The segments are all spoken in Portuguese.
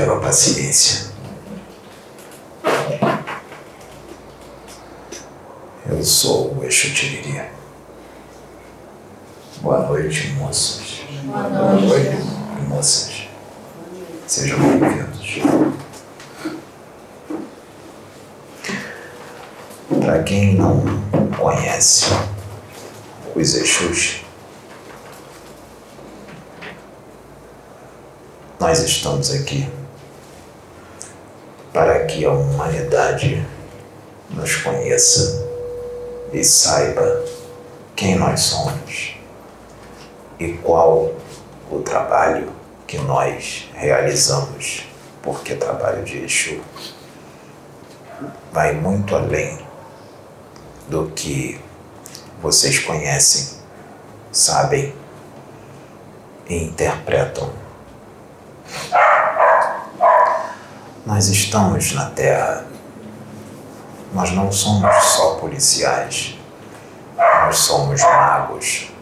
Pela paciência. Eu sou o Exu Tiriri. Boa noite, moças. Boa noite. Boa noite, moças. Sejam bem-vindos. Para quem não conhece os Exus, nós estamos aqui para que a humanidade nos conheça e saiba quem nós somos e qual o trabalho que nós realizamos, porque trabalho de Exu vai muito além do que vocês conhecem, sabem e interpretam nós estamos na Terra. Nós não somos só policiais. Nós somos magos.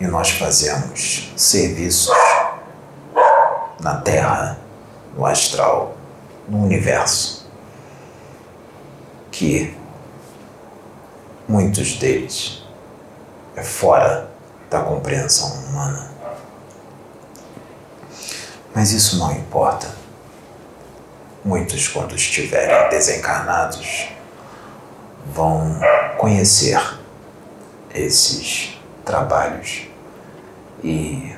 E nós fazemos serviços na Terra, no astral, no universo, que muitos deles é fora da compreensão humana. Mas isso não importa. Muitos, quando estiverem desencarnados, vão conhecer esses trabalhos e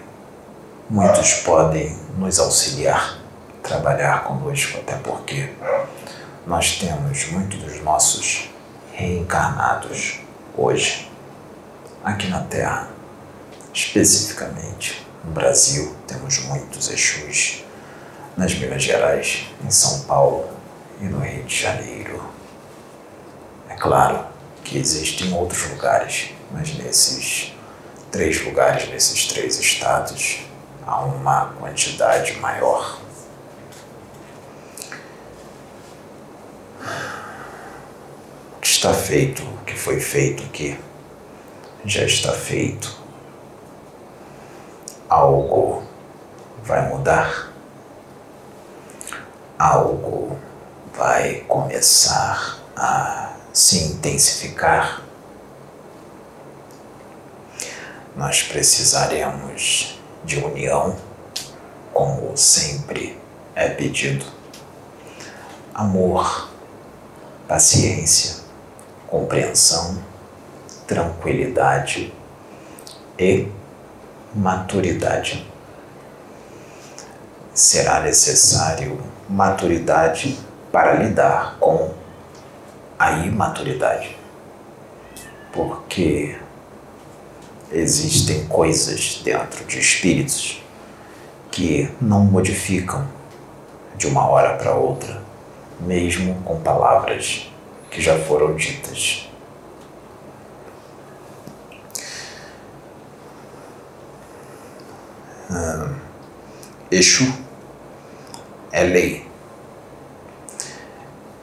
muitos podem nos auxiliar, trabalhar conosco, até porque nós temos muitos dos nossos reencarnados hoje aqui na Terra, especificamente no Brasil, temos muitos Exus. Nas Minas Gerais, em São Paulo e no Rio de Janeiro. É claro que existem outros lugares, mas nesses três lugares, nesses três estados, há uma quantidade maior. O que está feito, o que foi feito aqui, já está feito algo vai mudar, algo vai começar a se intensificar. Nós precisaremos de união, como sempre é pedido, amor, paciência, compreensão, tranquilidade e maturidade. Será necessário maturidade para lidar com a imaturidade. Porque existem coisas dentro de espíritos que não modificam de uma hora para outra, mesmo com palavras que já foram ditas uh, Exu é lei.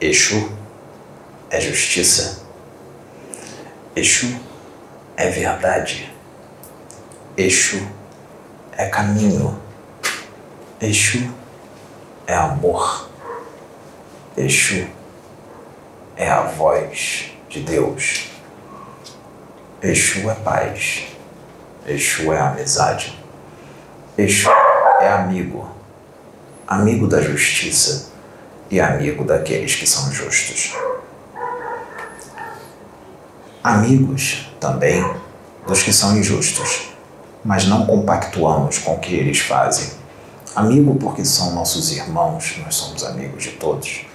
Exu é justiça. Exu é verdade. Exu é caminho. Exu é amor. Exu é a voz de Deus. Exu é paz. Exu é amizade. Exu é amigo, amigo da justiça e amigo daqueles que são justos. Amigos também dos que são injustos, mas não compactuamos com o que eles fazem. Amigo porque são nossos irmãos, nós somos amigos de todos,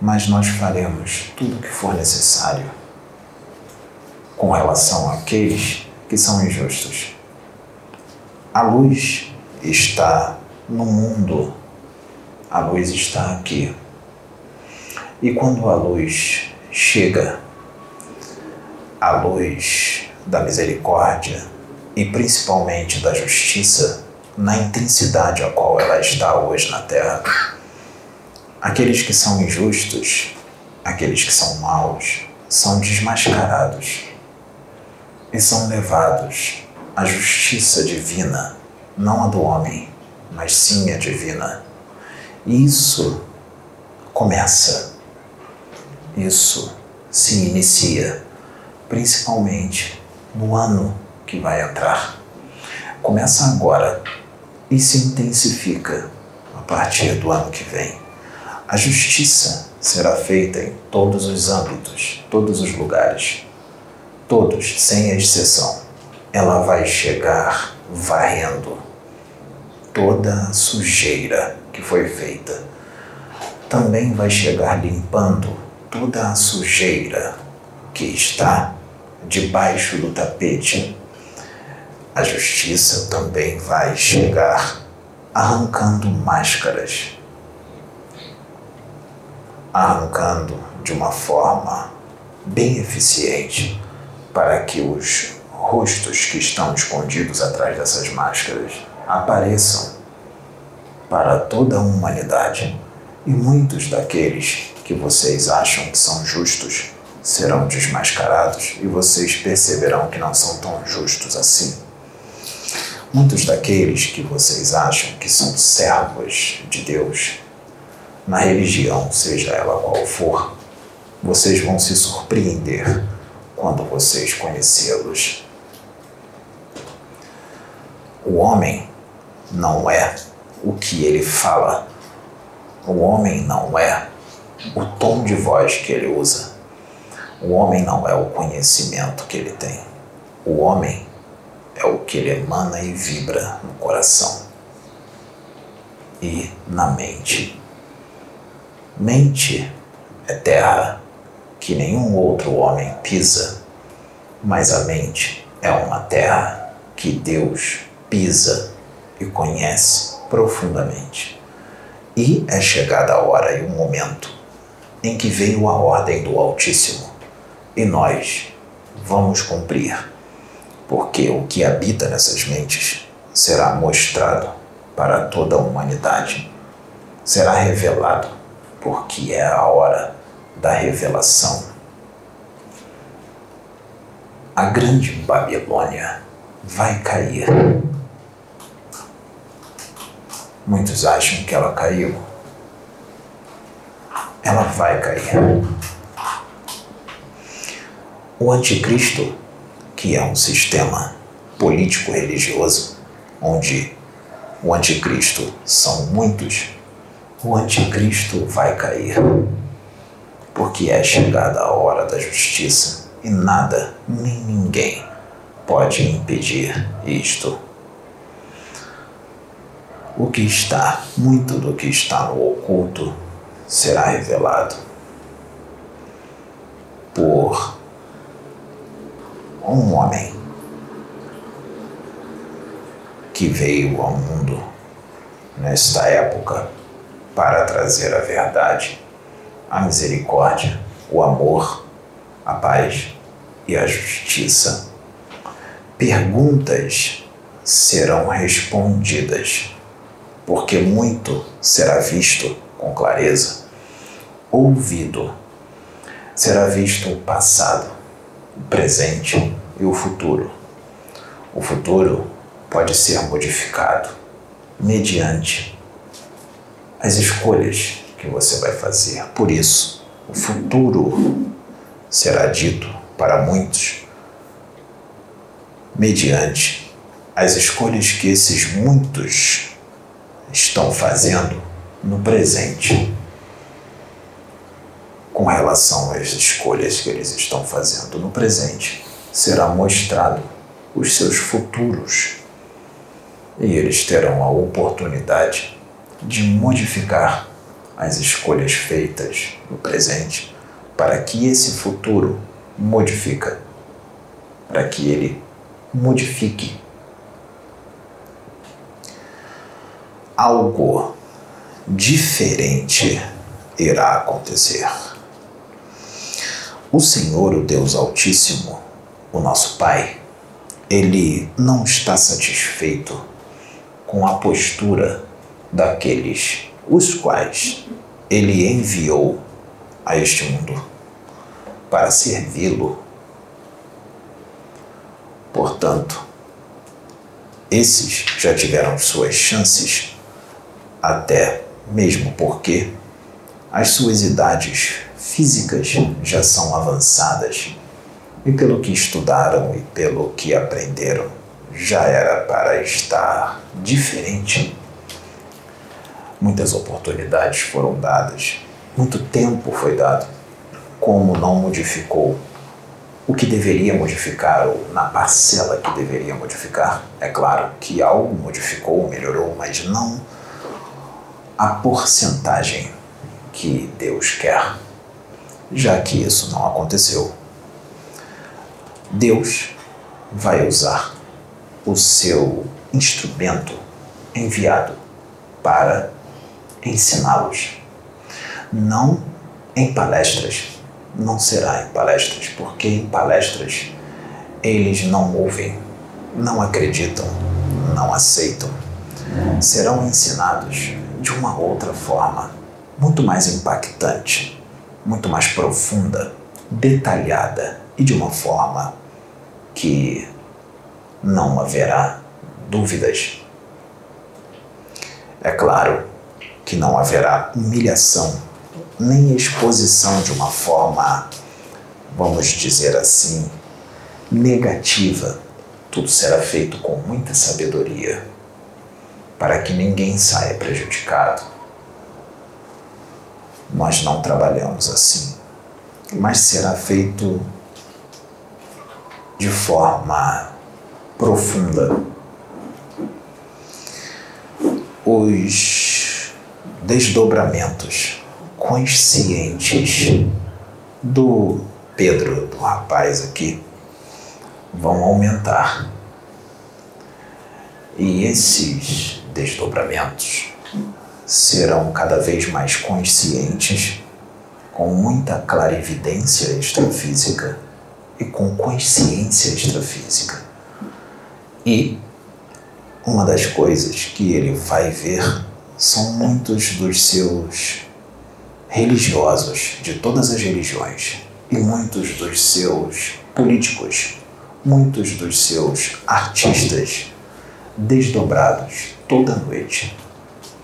mas nós faremos tudo o que for necessário com relação àqueles que são injustos. A luz está no mundo, a luz está aqui. E quando a luz chega, a luz da misericórdia e principalmente da justiça, na intensidade a qual ela está hoje na Terra, aqueles que são injustos, aqueles que são maus, são desmascarados e são levados à justiça divina não a do homem, mas sim a divina. Isso começa, isso se inicia, principalmente no ano que vai entrar. Começa agora e se intensifica a partir do ano que vem. A justiça será feita em todos os âmbitos, todos os lugares, todos, sem exceção. Ela vai chegar varrendo toda a sujeira que foi feita. Também vai chegar limpando toda a sujeira que está debaixo do tapete. A justiça também vai chegar arrancando máscaras, arrancando de uma forma bem eficiente para que os rostos que estão escondidos atrás dessas máscaras apareçam para toda a humanidade. E muitos daqueles que vocês acham que são justos serão desmascarados e vocês perceberão que não são tão justos assim. Muitos daqueles que vocês acham que são servos de Deus, na religião, seja ela qual for, vocês vão se surpreender quando vocês conhecê-los. O homem não é o que ele fala. O homem não é o tom de voz que ele usa. O homem não é o conhecimento que ele tem. O homem é o que ele emana e vibra no coração e na mente. Mente é terra que nenhum outro homem pisa, mas a mente é uma terra que Deus pisa e conhece profundamente. E é chegada a hora e o momento em que veio a ordem do Altíssimo, e nós vamos cumprir, porque o que habita nessas mentes será mostrado para toda a humanidade, será revelado, porque é a hora da revelação. A grande Babilônia vai cair. Muitos acham que ela caiu. Ela vai cair. O anticristo, que é um sistema político-religioso, onde o anticristo são muitos, o anticristo vai cair. Porque é chegada a hora da justiça e nada, nem ninguém pode impedir isto o que está, muito do que está no oculto, será revelado por um homem que veio ao mundo nesta época para trazer a verdade, a misericórdia, o amor, a paz e a justiça. Perguntas serão respondidas porque muito será visto com clareza, ouvido, será visto o passado, o presente e o futuro. O futuro pode ser modificado mediante as escolhas que você vai fazer. Por isso, o futuro será dito para muitos mediante as escolhas que esses muitos estão fazendo no presente com relação às escolhas que eles estão fazendo no presente. Será mostrado os seus futuros e eles terão a oportunidade de modificar as escolhas feitas no presente para que esse futuro modifica, para que ele modifique algo diferente irá acontecer. O Senhor, o Deus Altíssimo, o nosso Pai, ele não está satisfeito com a postura daqueles os quais ele enviou a este mundo para servi-lo. Portanto, esses já tiveram suas chances até mesmo porque as suas idades físicas já são avançadas e pelo que estudaram e pelo que aprenderam, já era para estar diferente. Muitas oportunidades foram dadas, muito tempo foi dado, como não modificou o que deveria modificar ou na parcela que deveria modificar. É claro que algo modificou, melhorou, mas não a porcentagem que Deus quer, já que isso não aconteceu. Deus vai usar o seu instrumento enviado para ensiná-los. Não em palestras, não será em palestras, porque em palestras eles não ouvem, não acreditam, não aceitam. Serão ensinados de uma outra forma, muito mais impactante, muito mais profunda, detalhada e de uma forma que não haverá dúvidas. É claro que não haverá humilhação nem exposição de uma forma, vamos dizer assim, negativa. Tudo será feito com muita sabedoria para que ninguém saia prejudicado. Nós não trabalhamos assim, mas será feito de forma profunda. Os desdobramentos conscientes do Pedro, do rapaz aqui, vão aumentar. E esses desdobramentos serão cada vez mais conscientes, com muita clarividência extrafísica e com consciência extrafísica. E uma das coisas que ele vai ver são muitos dos seus religiosos de todas as religiões e muitos dos seus políticos, muitos dos seus artistas desdobrados toda noite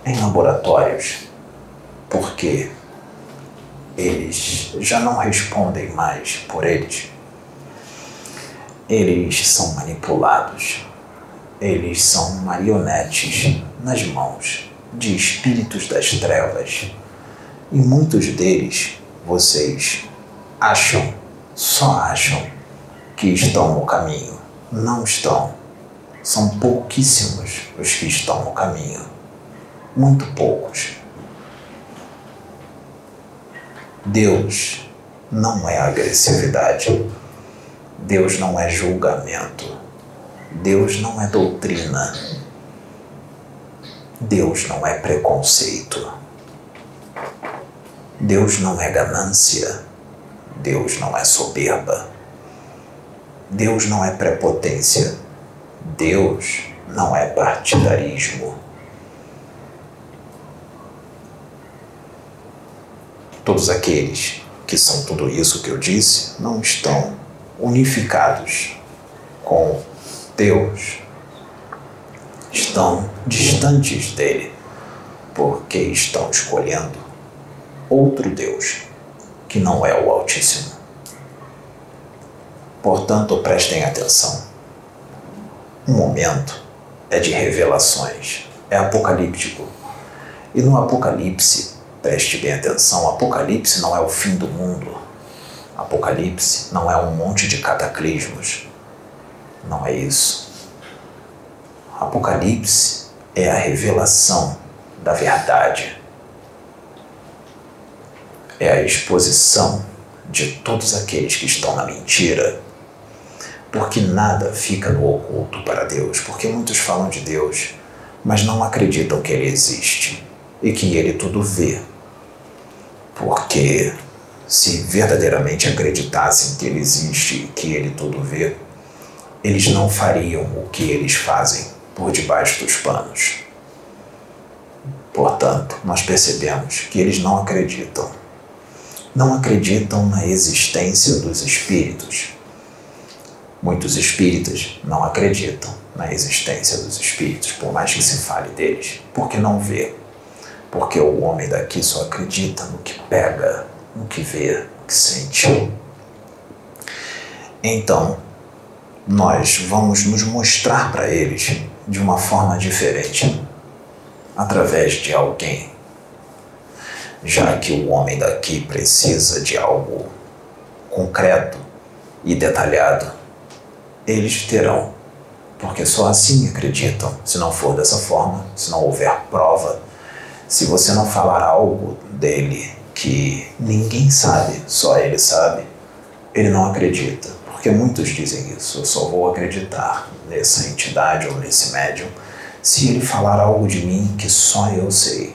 em laboratórios, porque eles já não respondem mais por eles. Eles são manipulados, eles são marionetes nas mãos de espíritos das trevas. E muitos deles, vocês acham, só acham que estão no caminho. Não estão. São pouquíssimos os que estão no caminho. Muito poucos. Deus não é agressividade. Deus não é julgamento. Deus não é doutrina. Deus não é preconceito. Deus não é ganância. Deus não é soberba. Deus não é prepotência. Deus não é partidarismo. Todos aqueles que são tudo isso que eu disse não estão unificados com Deus. Estão distantes dele porque estão escolhendo outro Deus que não é o Altíssimo. Portanto, prestem atenção. Um momento é de revelações, é apocalíptico. E no Apocalipse, preste bem atenção, Apocalipse não é o fim do mundo. Apocalipse não é um monte de cataclismos. Não é isso. Apocalipse é a revelação da verdade é a exposição de todos aqueles que estão na mentira. Porque nada fica no oculto para Deus, porque muitos falam de Deus, mas não acreditam que Ele existe e que Ele tudo vê. Porque se verdadeiramente acreditassem que Ele existe e que Ele tudo vê, eles não fariam o que eles fazem por debaixo dos panos. Portanto, nós percebemos que eles não acreditam não acreditam na existência dos espíritos. Muitos espíritas não acreditam na existência dos espíritos, por mais que se fale deles, porque não vê. porque o homem daqui só acredita no que pega, no que vê, no que sente. Então, nós vamos nos mostrar para eles de uma forma diferente, através de alguém. Já que o homem daqui precisa de algo concreto e detalhado, eles terão, porque só assim acreditam. Se não for dessa forma, se não houver prova, se você não falar algo dele que ninguém sabe, só ele sabe, ele não acredita. Porque muitos dizem isso, eu só vou acreditar nessa entidade ou nesse médium se ele falar algo de mim que só eu sei.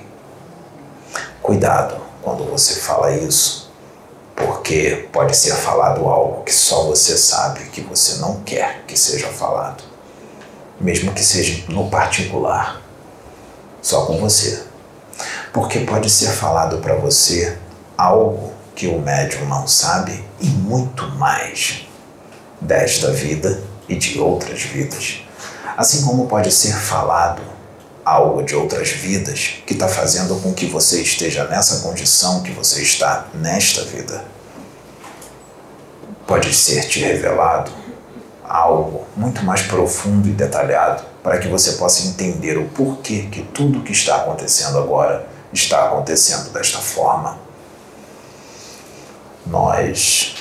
Cuidado quando você fala isso, porque pode ser falado algo que só você sabe que você não quer que seja falado, mesmo que seja no particular, só com você. Porque pode ser falado para você algo que o médium não sabe e muito mais desta vida e de outras vidas. Assim como pode ser falado algo de outras vidas que está fazendo com que você esteja nessa condição que você está nesta vida. Pode ser te revelado algo muito mais profundo e detalhado para que você possa entender o porquê que tudo que está acontecendo agora está acontecendo desta forma. Nós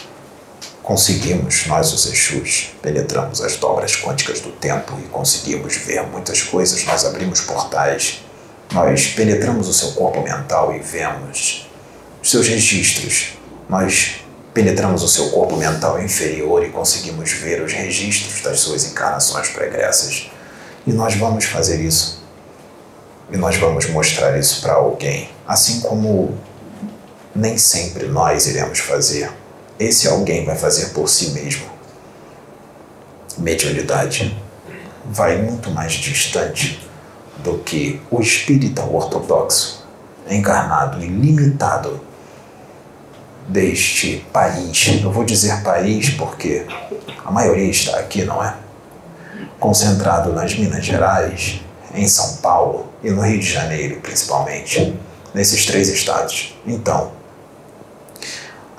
Conseguimos, nós os Exus, penetramos as dobras quânticas do tempo e conseguimos ver muitas coisas, nós abrimos portais, nós penetramos o seu corpo mental e vemos os seus registros, nós penetramos o seu corpo mental inferior e conseguimos ver os registros das suas encarnações pregressas. E nós vamos fazer isso. E nós vamos mostrar isso para alguém, assim como nem sempre nós iremos fazer esse alguém vai fazer por si mesmo. Mediunidade vai muito mais distante do que o espírita ortodoxo, encarnado e limitado deste país. Eu vou dizer país porque a maioria está aqui, não é? Concentrado nas Minas Gerais, em São Paulo e no Rio de Janeiro, principalmente, nesses três estados. Então,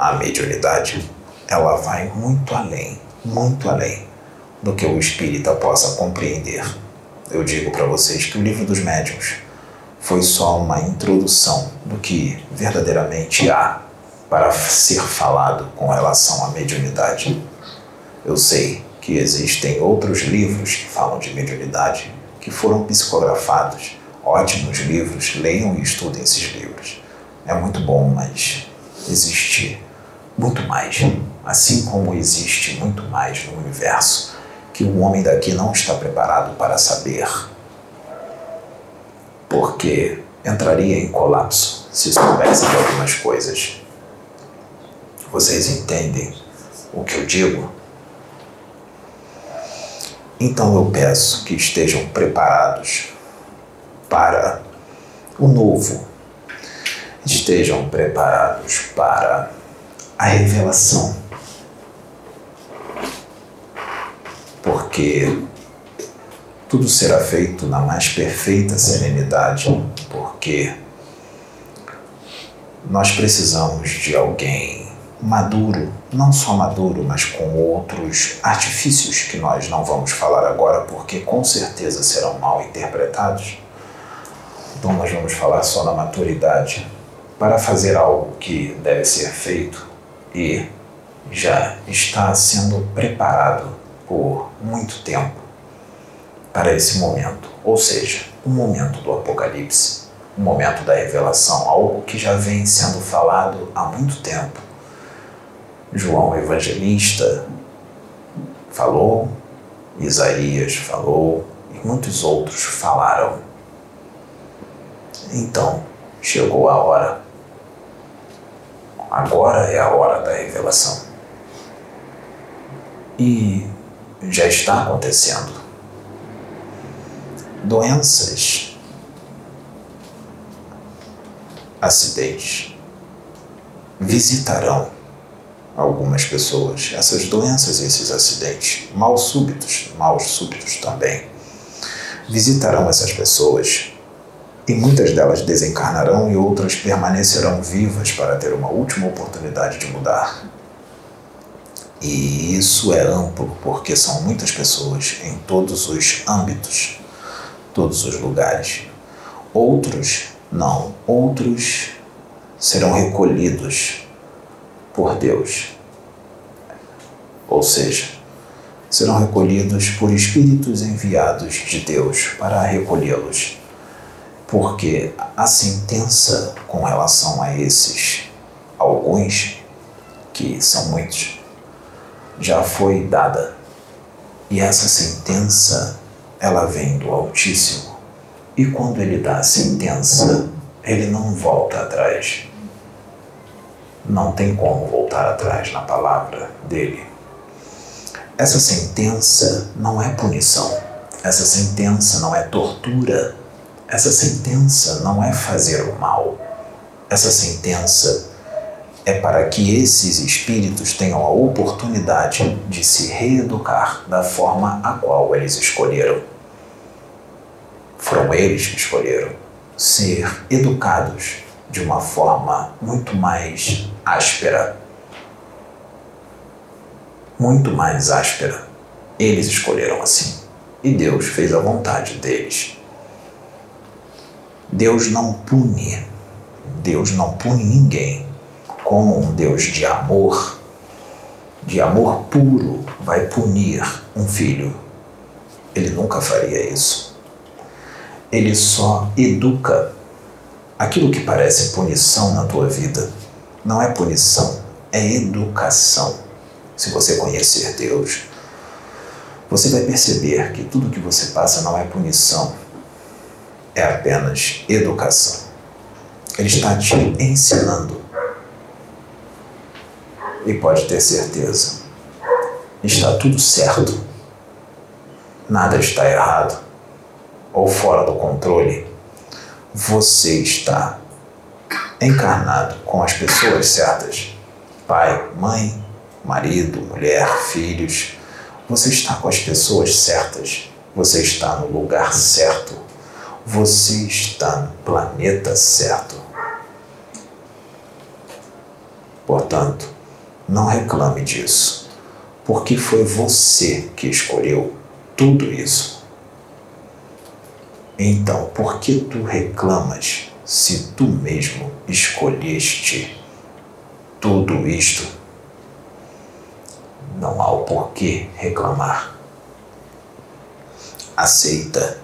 a mediunidade, ela vai muito além, muito além do que o espírita possa compreender. Eu digo para vocês que o livro dos médiuns foi só uma introdução do que verdadeiramente há para ser falado com relação à mediunidade. Eu sei que existem outros livros que falam de mediunidade que foram psicografados. Ótimos livros, leiam e estudem esses livros. É muito bom, mas existe muito mais, assim como existe muito mais no universo que o homem daqui não está preparado para saber, porque entraria em colapso se soubesse de algumas coisas. Vocês entendem o que eu digo? Então eu peço que estejam preparados para o novo, estejam preparados para a revelação. Porque tudo será feito na mais perfeita serenidade, porque nós precisamos de alguém maduro, não só maduro, mas com outros artifícios que nós não vamos falar agora, porque com certeza serão mal interpretados. Então, nós vamos falar só da maturidade para fazer algo que deve ser feito e já está sendo preparado por muito tempo para esse momento, ou seja, o momento do Apocalipse, o momento da revelação, algo que já vem sendo falado há muito tempo. João Evangelista falou, Isaías falou e muitos outros falaram. Então, chegou a hora Agora é a hora da revelação. E já está acontecendo. Doenças, acidentes, visitarão algumas pessoas. Essas doenças, esses acidentes, mal súbitos, maus súbitos também, visitarão essas pessoas E muitas delas desencarnarão e outras permanecerão vivas para ter uma última oportunidade de mudar. E isso é amplo porque são muitas pessoas em todos os âmbitos, todos os lugares. Outros não, outros serão recolhidos por Deus. Ou seja, serão recolhidos por espíritos enviados de Deus para recolhê-los. Porque a sentença com relação a esses, alguns, que são muitos, já foi dada. E essa sentença, ela vem do Altíssimo. E quando ele dá a sentença, ele não volta atrás. Não tem como voltar atrás na palavra dele. Essa sentença não é punição. Essa sentença não é tortura. Essa sentença não é fazer o mal. Essa sentença é para que esses espíritos tenham a oportunidade de se reeducar da forma a qual eles escolheram. Foram eles que escolheram ser educados de uma forma muito mais áspera. Muito mais áspera. Eles escolheram assim. E Deus fez a vontade deles. Deus não pune. Deus não pune ninguém. Como um Deus de amor, de amor puro, vai punir um filho. Ele nunca faria isso. Ele só educa aquilo que parece punição na tua vida não é punição, é educação. Se você conhecer Deus, você vai perceber que tudo que você passa não é punição, é apenas educação. Ele está te ensinando. E pode ter certeza, está tudo certo. Nada está errado ou fora do controle. Você está encarnado com as pessoas certas pai, mãe, marido, mulher, filhos. Você está com as pessoas certas. Você está no lugar certo. Você está no planeta certo. Portanto, não reclame disso, porque foi você que escolheu tudo isso. Então, por que tu reclamas se tu mesmo escolheste tudo isto, não há o porquê reclamar. Aceita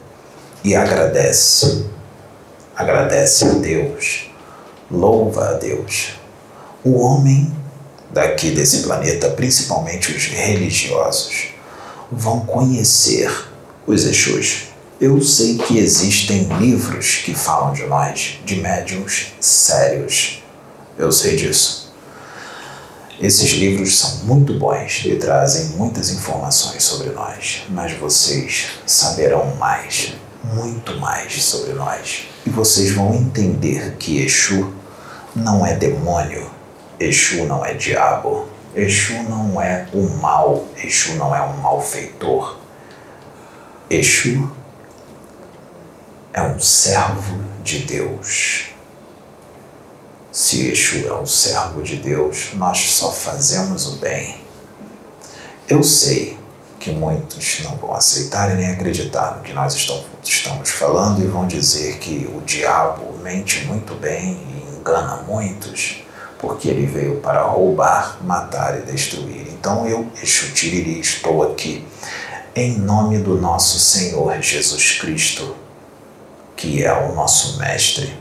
e agradece. Agradece a Deus, louva a Deus. O homem daqui desse planeta, principalmente os religiosos, vão conhecer os Exus eu sei que existem livros que falam de nós, de médiums sérios. Eu sei disso. Esses livros são muito bons e trazem muitas informações sobre nós, mas vocês saberão mais, muito mais sobre nós. E vocês vão entender que Exu não é demônio, Exu não é diabo, Exu não é o mal, Exu não é um malfeitor. Exu é um servo de Deus. Se Exu é um servo de Deus, nós só fazemos o bem. Eu sei que muitos não vão aceitar e nem acreditar no que nós estamos falando e vão dizer que o diabo mente muito bem e engana muitos, porque ele veio para roubar, matar e destruir. Então eu, Exu estou aqui em nome do nosso Senhor Jesus Cristo que é o nosso Mestre,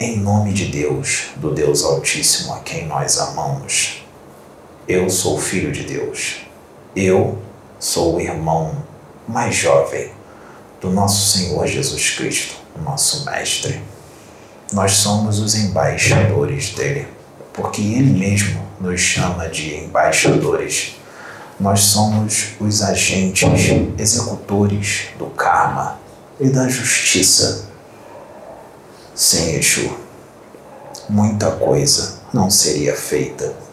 em nome de Deus, do Deus Altíssimo a quem nós amamos. Eu sou filho de Deus. Eu sou o irmão mais jovem do nosso Senhor Jesus Cristo, nosso Mestre. Nós somos os embaixadores dele, porque ele mesmo nos chama de embaixadores. Nós somos os agentes executores do karma e da justiça. Sem Exu, muita coisa não seria feita.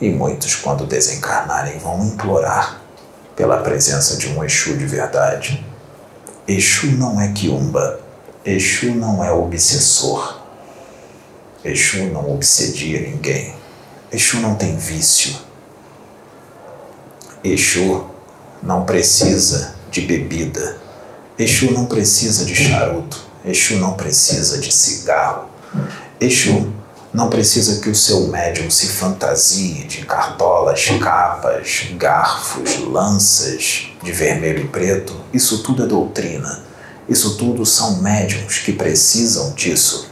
E muitos, quando desencarnarem, vão implorar pela presença de um Exu de verdade. Exu não é quiumba, Exu não é obsessor. Exu não obsedia ninguém. Exu não tem vício. Exu não precisa de bebida. Exu não precisa de charuto. Exu não precisa de cigarro. Exu não precisa que o seu médium se fantasie de cartolas, capas, garfos, lanças de vermelho e preto. Isso tudo é doutrina. Isso tudo são médiums que precisam disso.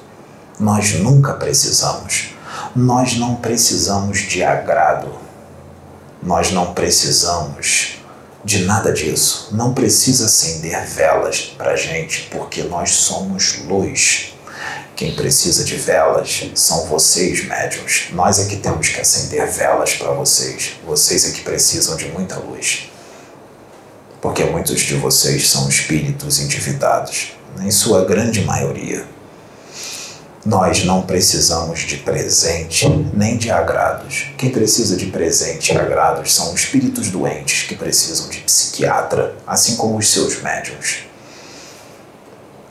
Nós nunca precisamos. Nós não precisamos de agrado. Nós não precisamos de nada disso. Não precisa acender velas para gente, porque nós somos luz. Quem precisa de velas são vocês, médiums. Nós é que temos que acender velas para vocês. Vocês é que precisam de muita luz. Porque muitos de vocês são espíritos endividados, em sua grande maioria. Nós não precisamos de presente nem de agrados. Quem precisa de presente e agrados são espíritos doentes que precisam de psiquiatra, assim como os seus médiums.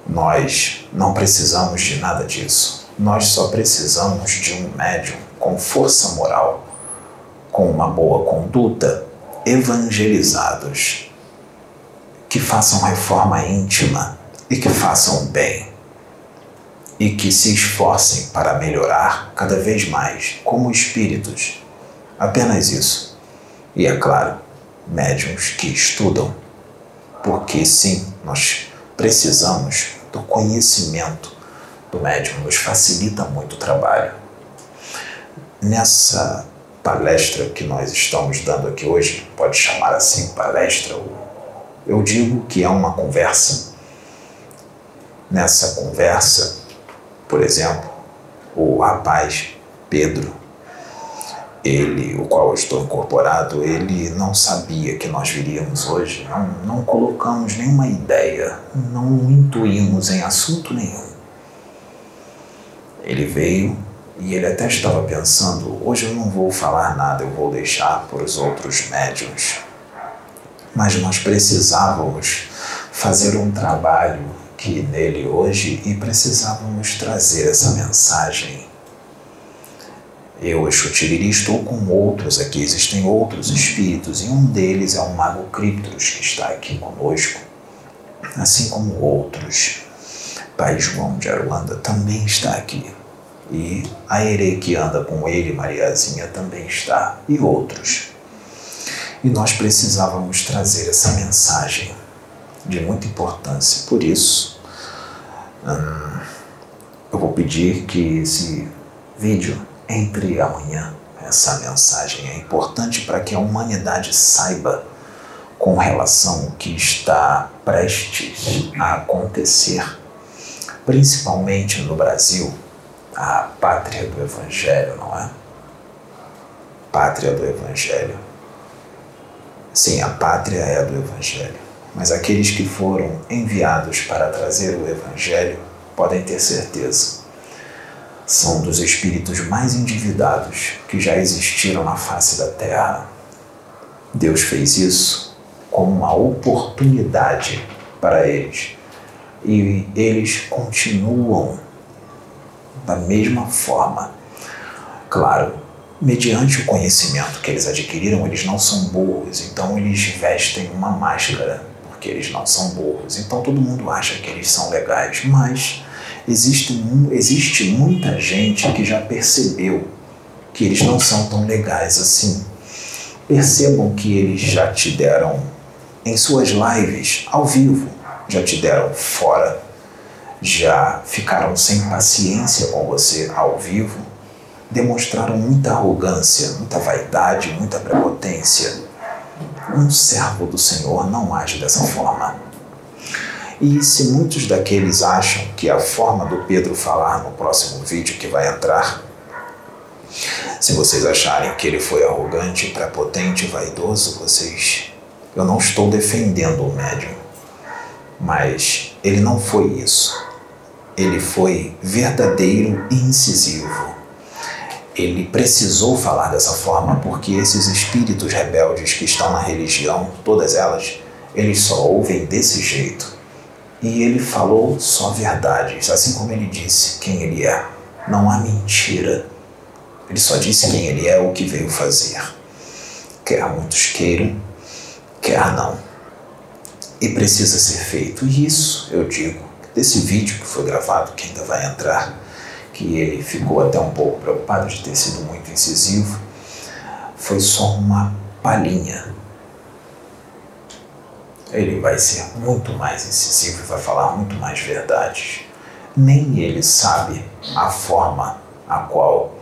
Nós não precisamos de nada disso. Nós só precisamos de um médium com força moral, com uma boa conduta, evangelizados, que façam reforma íntima e que façam bem, e que se esforcem para melhorar cada vez mais como espíritos. Apenas isso. E é claro, médiums que estudam, porque sim, nós precisamos do conhecimento do médium, nos facilita muito o trabalho. Nessa palestra que nós estamos dando aqui hoje, pode chamar assim palestra, eu digo que é uma conversa. Nessa conversa, por exemplo, o rapaz Pedro ele, o qual eu estou incorporado, ele não sabia que nós viríamos hoje, não, não colocamos nenhuma ideia, não intuímos em assunto nenhum. Ele veio e ele até estava pensando: hoje eu não vou falar nada, eu vou deixar para os outros médiums. Mas nós precisávamos fazer um trabalho que nele hoje e precisávamos trazer essa mensagem eu, Exu Tiriri, estou com outros aqui, existem outros espíritos, e um deles é o Mago Criptos, que está aqui conosco, assim como outros. Pai João de Aruanda também está aqui. E a Ere que anda com ele, Mariazinha, também está, e outros. E nós precisávamos trazer essa mensagem de muita importância. Por isso, hum, eu vou pedir que esse vídeo entre amanhã. Essa mensagem é importante para que a humanidade saiba com relação ao que está prestes a acontecer, principalmente no Brasil, a pátria do Evangelho, não é? Pátria do Evangelho. Sim, a pátria é a do Evangelho, mas aqueles que foram enviados para trazer o Evangelho podem ter certeza são dos espíritos mais endividados que já existiram na face da Terra. Deus fez isso como uma oportunidade para eles e eles continuam da mesma forma. Claro, mediante o conhecimento que eles adquiriram, eles não são burros, então eles vestem uma máscara, porque eles não são burros. Então todo mundo acha que eles são legais, mas existe, existe muita gente que já percebeu que eles não são tão legais assim. Percebam que eles já te deram em suas lives ao vivo, já te deram fora, já ficaram sem paciência com você ao vivo, demonstraram muita arrogância, muita vaidade, muita prepotência. Um servo do Senhor não age dessa forma. E se muitos daqueles acham que a forma do Pedro falar no próximo vídeo que vai entrar, se vocês acharem que ele foi arrogante, prepotente, vaidoso, vocês. Eu não estou defendendo o médium, mas ele não foi isso. Ele foi verdadeiro e incisivo. Ele precisou falar dessa forma porque esses espíritos rebeldes que estão na religião, todas elas, eles só ouvem desse jeito E ele falou só verdades, assim como ele disse quem ele é. Não há mentira. Ele só disse quem ele é, o que veio fazer. Quer muitos queiram, quer não. E precisa ser feito. E isso, eu digo, desse vídeo que foi gravado, que ainda vai entrar, que ele ficou até um pouco preocupado de ter sido muito incisivo, foi só uma palhinha. Ele vai ser muito mais incisivo e vai falar muito mais verdades. Nem ele sabe a forma a qual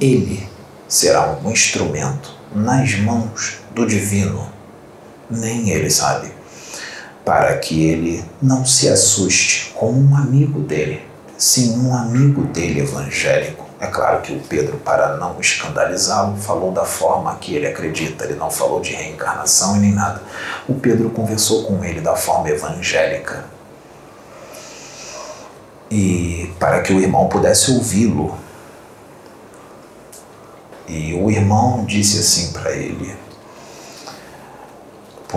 ele será um instrumento nas mãos do divino. Nem ele sabe. Para que ele não se assuste com um amigo dele, sim um amigo dele evangélico. É claro que o Pedro, para não escandalizá-lo, falou da forma que ele acredita, ele não falou de reencarnação e nem nada. O Pedro conversou com ele da forma evangélica. E para que o irmão pudesse ouvi-lo, e o irmão disse assim para ele,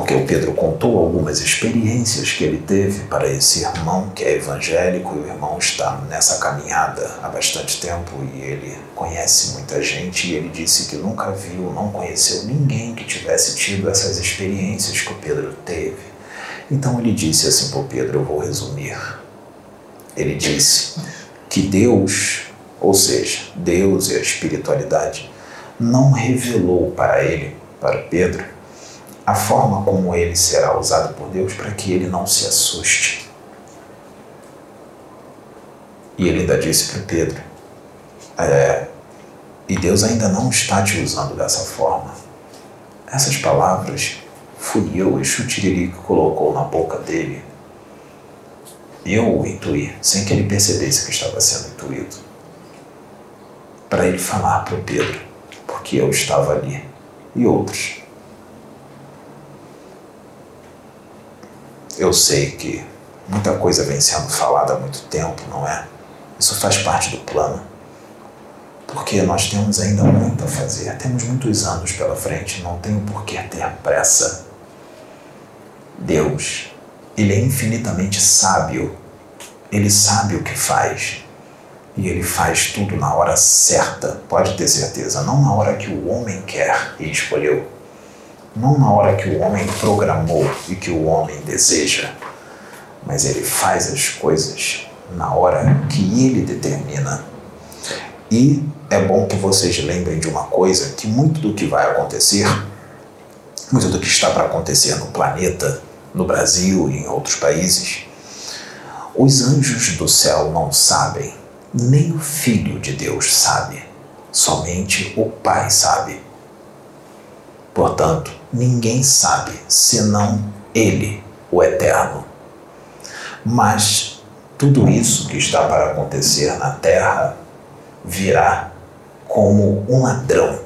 porque o Pedro contou algumas experiências que ele teve para esse irmão que é evangélico, e o irmão está nessa caminhada há bastante tempo e ele conhece muita gente, e ele disse que nunca viu, não conheceu ninguém que tivesse tido essas experiências que o Pedro teve. Então ele disse assim para o Pedro: Eu vou resumir. Ele disse que Deus, ou seja, Deus e a espiritualidade, não revelou para ele, para Pedro, a forma como ele será usado por Deus para que ele não se assuste. E ele ainda disse para Pedro: é, E Deus ainda não está te usando dessa forma. Essas palavras fui eu, Exu Tiriri, que colocou na boca dele. Eu o intuí, sem que ele percebesse que estava sendo intuído. Para ele falar para Pedro porque eu estava ali, e outros. Eu sei que muita coisa vem sendo falada há muito tempo, não é? Isso faz parte do plano. Porque nós temos ainda muito a fazer, temos muitos anos pela frente, não tenho por que ter pressa. Deus, Ele é infinitamente sábio, Ele sabe o que faz e ele faz tudo na hora certa, pode ter certeza, não na hora que o homem quer e escolheu, não na hora que o homem programou e que o homem deseja, mas ele faz as coisas na hora que ele determina. E é bom que vocês lembrem de uma coisa: que muito do que vai acontecer, muito do que está para acontecer no planeta, no Brasil e em outros países, os anjos do céu não sabem nem o Filho de Deus sabe, somente o Pai sabe. Portanto, ninguém sabe senão Ele, o Eterno. Mas tudo isso que está para acontecer na terra virá como um ladrão.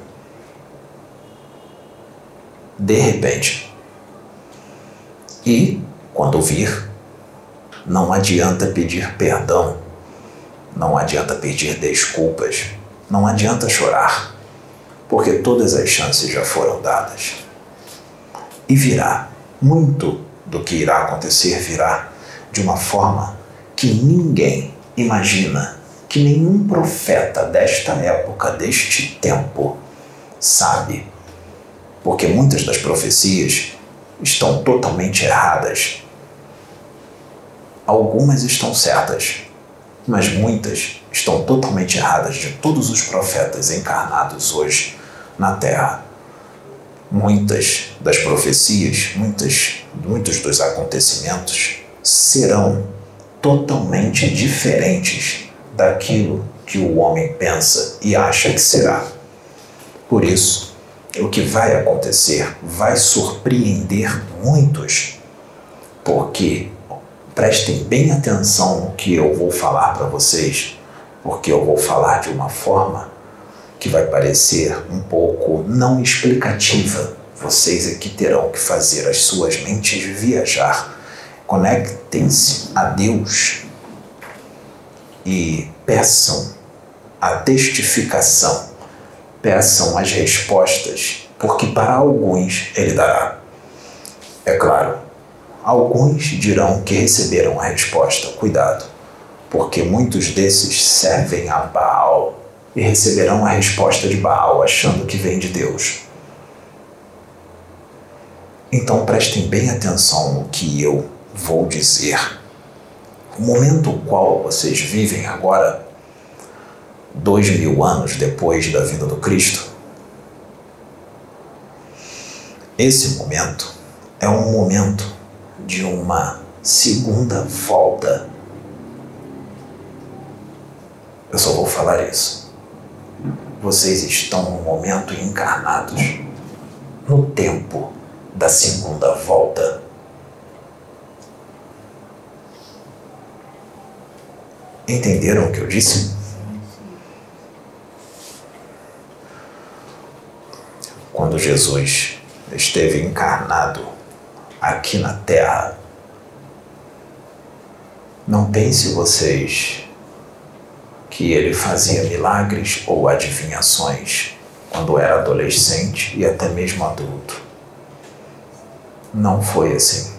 De repente. E, quando vir, não adianta pedir perdão não adianta pedir desculpas, não adianta chorar, porque todas as chances já foram dadas. E virá, muito do que irá acontecer virá de uma forma que ninguém imagina, que nenhum profeta desta época, deste tempo, sabe. Porque muitas das profecias estão totalmente erradas. Algumas estão certas, mas muitas estão totalmente erradas de todos os profetas encarnados hoje na Terra. Muitas das profecias, muitas, muitos dos acontecimentos serão totalmente diferentes daquilo que o homem pensa e acha que será. Por isso, o que vai acontecer vai surpreender muitos, porque Prestem bem atenção no que eu vou falar para vocês, porque eu vou falar de uma forma que vai parecer um pouco não explicativa. Vocês que terão que fazer as suas mentes viajar. Conectem-se a Deus e peçam a testificação, peçam as respostas, porque para alguns Ele dará. É claro, Alguns dirão que receberam a resposta, cuidado, porque muitos desses servem a Baal e receberão a resposta de Baal achando que vem de Deus. Então prestem bem atenção no que eu vou dizer. O momento qual vocês vivem agora, dois mil anos depois da vinda do Cristo, esse momento é um momento de uma segunda volta. Eu só vou falar isso. Vocês estão no momento encarnados, no tempo da segunda volta. Entenderam o que eu disse? Quando Jesus esteve encarnado aqui na Terra, não pense vocês que ele fazia milagres ou adivinhações quando era adolescente e até mesmo adulto. Não foi assim.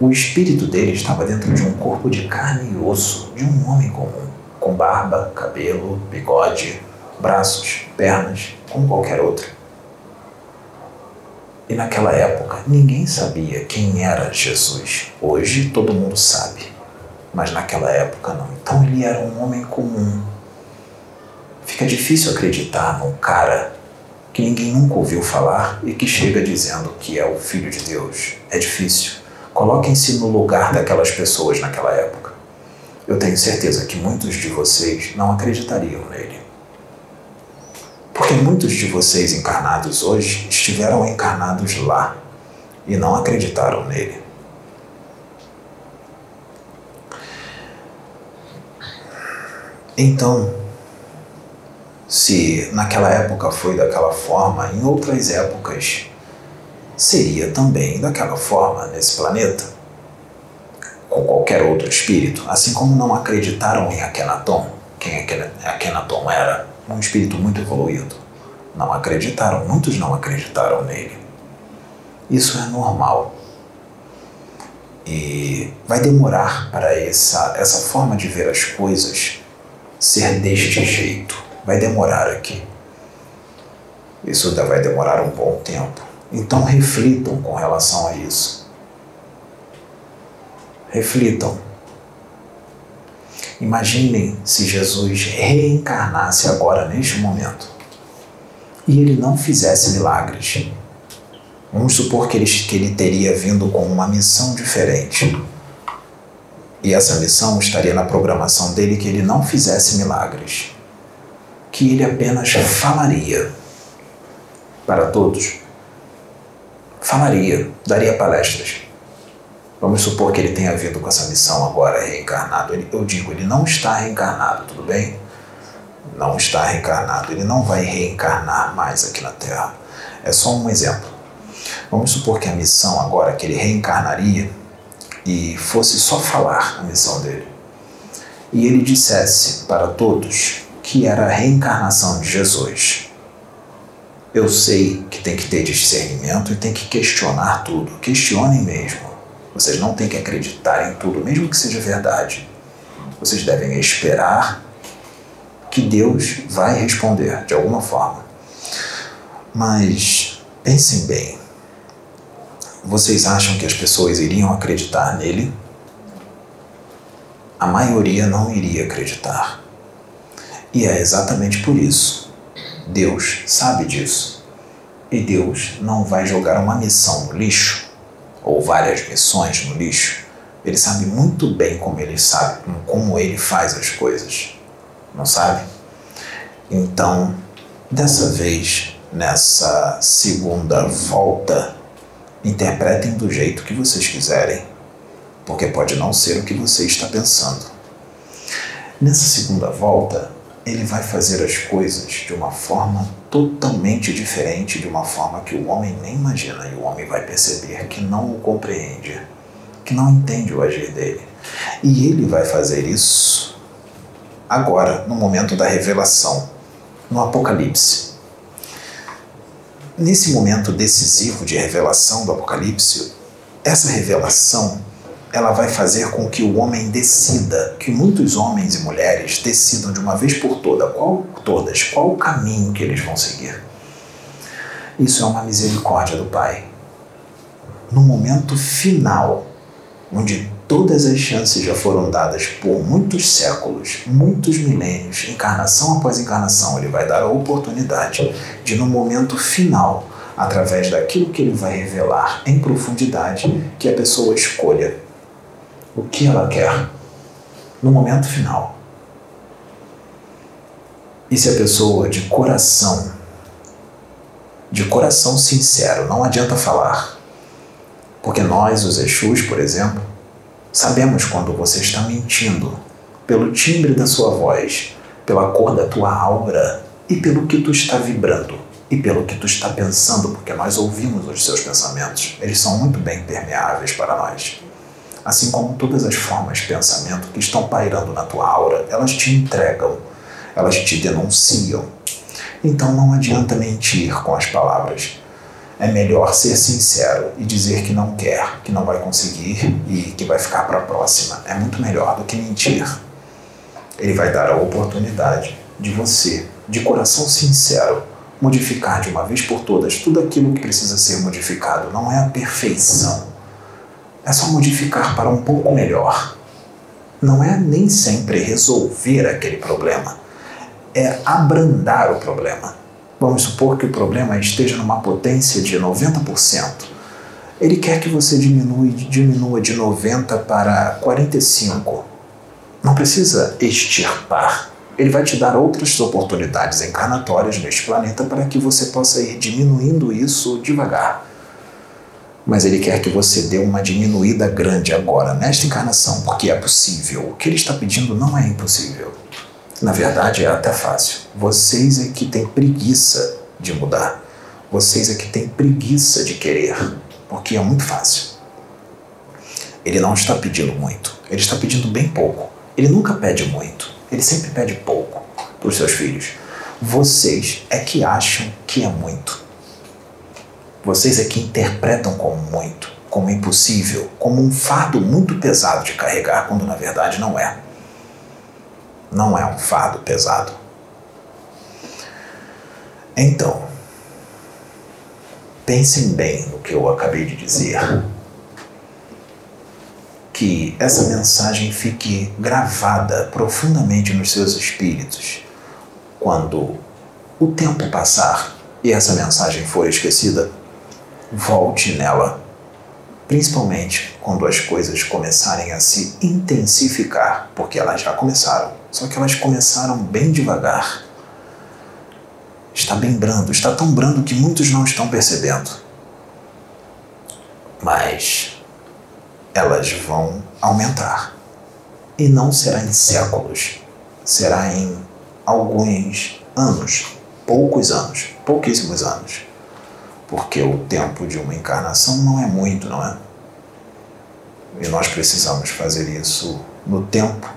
O espírito dele estava dentro de um corpo de carne e osso, de um homem comum, com barba, cabelo, bigode, braços, pernas, como qualquer outro. E naquela época ninguém sabia quem era Jesus. Hoje todo mundo sabe, mas naquela época não. Então ele era um homem comum. Fica difícil acreditar num cara que ninguém nunca ouviu falar e que chega dizendo que é o Filho de Deus. É difícil. Coloquem-se no lugar daquelas pessoas naquela época. Eu tenho certeza que muitos de vocês não acreditariam nele. Porque muitos de vocês encarnados hoje estiveram encarnados lá e não acreditaram nele. Então, se naquela época foi daquela forma, em outras épocas seria também daquela forma nesse planeta, com qualquer outro espírito, assim como não acreditaram em Akhenaton. Quem Akhenaton era? Um espírito muito evoluído. Não acreditaram, muitos não acreditaram nele. Isso é normal. E vai demorar para essa, essa forma de ver as coisas ser deste jeito vai demorar aqui. Isso ainda vai demorar um bom tempo. Então reflitam com relação a isso. Reflitam. Imaginem se Jesus reencarnasse agora, neste momento, e ele não fizesse milagres. Vamos supor que ele, que ele teria vindo com uma missão diferente. E essa missão estaria na programação dele que ele não fizesse milagres que ele apenas falaria para todos. Falaria, daria palestras. Vamos supor que ele tenha vindo com essa missão agora reencarnado. Ele, eu digo, ele não está reencarnado, tudo bem? Não está reencarnado. Ele não vai reencarnar mais aqui na Terra. É só um exemplo. Vamos supor que a missão agora que ele reencarnaria e fosse só falar a missão dele. E ele dissesse para todos que era a reencarnação de Jesus. Eu sei que tem que ter discernimento e tem que questionar tudo. Questionem mesmo. Vocês não têm que acreditar em tudo, mesmo que seja verdade. Vocês devem esperar que Deus vai responder de alguma forma. Mas pensem bem. Vocês acham que as pessoas iriam acreditar nele? A maioria não iria acreditar. E é exatamente por isso. Deus sabe disso. E Deus não vai jogar uma missão no lixo, ou várias missões no lixo. Ele sabe muito bem como ele sabe, como ele faz as coisas. Não sabe? Então, dessa vez, nessa segunda volta, interpretem do jeito que vocês quiserem, porque pode não ser o que você está pensando. Nessa segunda volta, ele vai fazer as coisas de uma forma totalmente diferente, de uma forma que o homem nem imagina, e o homem vai perceber que não o compreende, que não entende o agir dele. E ele vai fazer isso agora, no momento da revelação, no Apocalipse. Nesse momento decisivo de revelação do Apocalipse, essa revelação ela vai fazer com que o homem decida, que muitos homens e mulheres decidam de uma vez por toda, qual, todas, qual o caminho que eles vão seguir. Isso é uma misericórdia do Pai. No momento final, onde todas as chances já foram dadas por muitos séculos, muitos milênios, encarnação após encarnação, ele vai dar a oportunidade de, no momento final, através daquilo que ele vai revelar em profundidade, que a pessoa escolha o que ela quer no momento final. E se a pessoa de coração, de coração sincero, não adianta falar, porque nós, os Exus, por exemplo, sabemos quando você está mentindo pelo timbre da sua voz, pela cor da tua aura e pelo que tu está vibrando e pelo que tu está pensando, porque nós ouvimos os seus pensamentos. Eles são muito bem permeáveis para nós assim como todas as formas de pensamento que estão pairando na tua aura, elas te entregam, elas te denunciam. Então não adianta mentir com as palavras. É melhor ser sincero e dizer que não quer, que não vai conseguir e que vai ficar para a próxima. É muito melhor do que mentir. Ele vai dar a oportunidade de você, de coração sincero, modificar de uma vez por todas tudo aquilo que precisa ser modificado. Não é a perfeição é só modificar para um pouco melhor. Não é nem sempre resolver aquele problema, é abrandar o problema. Vamos supor que o problema esteja numa potência de 90%. Ele quer que você diminua, diminua de 90 para 45. Não precisa extirpar. Ele vai te dar outras oportunidades encarnatórias neste planeta para que você possa ir diminuindo isso devagar mas ele quer que você dê uma diminuída grande agora, nesta encarnação, porque é possível. O que ele está pedindo não é impossível. Na verdade, é até fácil. Vocês é que têm preguiça de mudar. Vocês é que têm preguiça de querer, porque é muito fácil. Ele não está pedindo muito, ele está pedindo bem pouco. Ele nunca pede muito, ele sempre pede pouco para os seus filhos. Vocês é que acham que é muito. Vocês é que interpretam como muito, como impossível, como um fardo muito pesado de carregar, quando na verdade não é. Não é um fardo pesado. Então, pensem bem no que eu acabei de dizer. Que essa mensagem fique gravada profundamente nos seus espíritos quando o tempo passar e essa mensagem for esquecida volte nela, principalmente quando as coisas começarem a se intensificar, porque elas já começaram, só que elas começaram bem devagar. Está bem brando, está tão brando que muitos não estão percebendo. Mas elas vão aumentar. E não será em séculos, será em alguns anos, poucos anos, pouquíssimos anos porque o tempo de uma encarnação não é muito, não é? E nós precisamos fazer isso no tempo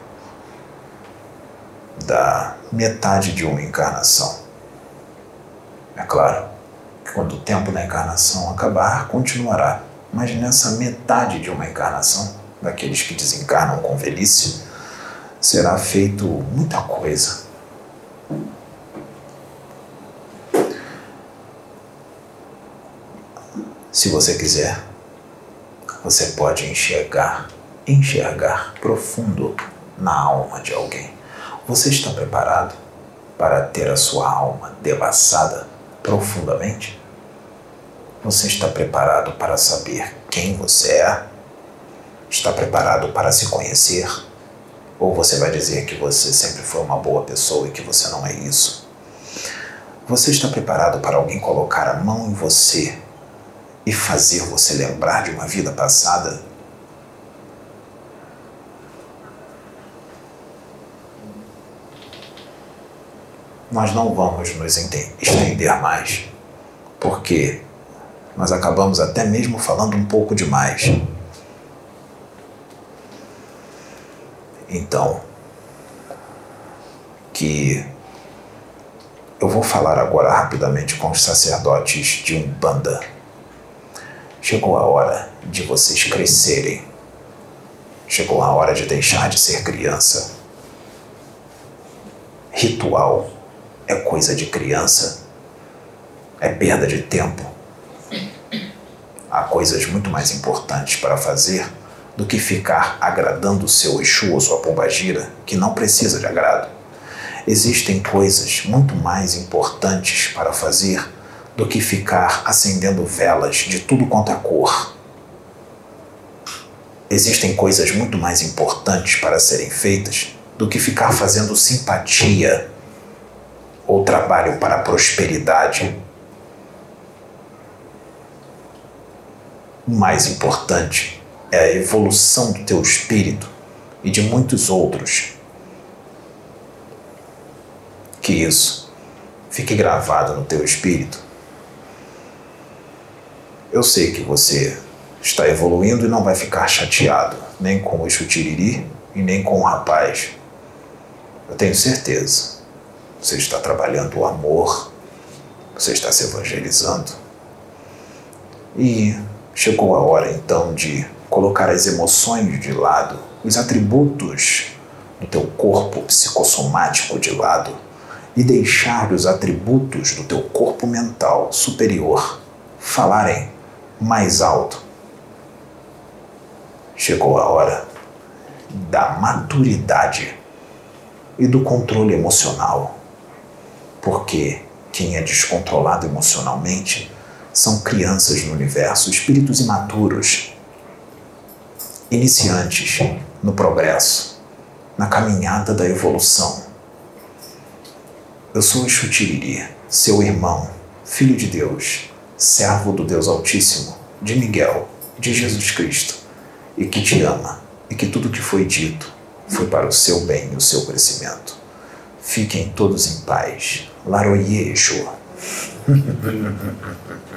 da metade de uma encarnação. É claro que quando o tempo da encarnação acabar, continuará, mas nessa metade de uma encarnação, daqueles que desencarnam com velhice, será feito muita coisa Se você quiser, você pode enxergar, enxergar profundo na alma de alguém. Você está preparado para ter a sua alma devassada profundamente? Você está preparado para saber quem você é? Está preparado para se conhecer? Ou você vai dizer que você sempre foi uma boa pessoa e que você não é isso? Você está preparado para alguém colocar a mão em você e fazer você lembrar de uma vida passada? Nós não vamos nos estender mais, porque nós acabamos até mesmo falando um pouco demais. Então, que eu vou falar agora rapidamente com os sacerdotes de Umbanda Chegou a hora de vocês crescerem. Chegou a hora de deixar de ser criança. Ritual é coisa de criança. É perda de tempo. Há coisas muito mais importantes para fazer do que ficar agradando o seu Exu ou sua pombagira, que não precisa de agrado. Existem coisas muito mais importantes para fazer do que ficar acendendo velas de tudo quanto é cor. Existem coisas muito mais importantes para serem feitas do que ficar fazendo simpatia ou trabalho para a prosperidade. O mais importante é a evolução do teu espírito e de muitos outros. Que isso fique gravado no teu espírito eu sei que você está evoluindo e não vai ficar chateado, nem com o chutiriri e nem com o rapaz. Eu tenho certeza. Você está trabalhando o amor, você está se evangelizando. E chegou a hora então de colocar as emoções de lado, os atributos do teu corpo psicossomático de lado e deixar os atributos do teu corpo mental superior falarem mais alto. Chegou a hora da maturidade e do controle emocional. Porque quem é descontrolado emocionalmente são crianças no universo, espíritos imaturos, iniciantes no progresso, na caminhada da evolução. Eu sou o Xutiriri, seu irmão, filho de Deus servo do Deus Altíssimo, de Miguel, de Jesus Cristo, e que te ama, e que tudo que foi dito foi para o seu bem e o seu crescimento. Fiquem todos em paz. Laroye, Yeshua.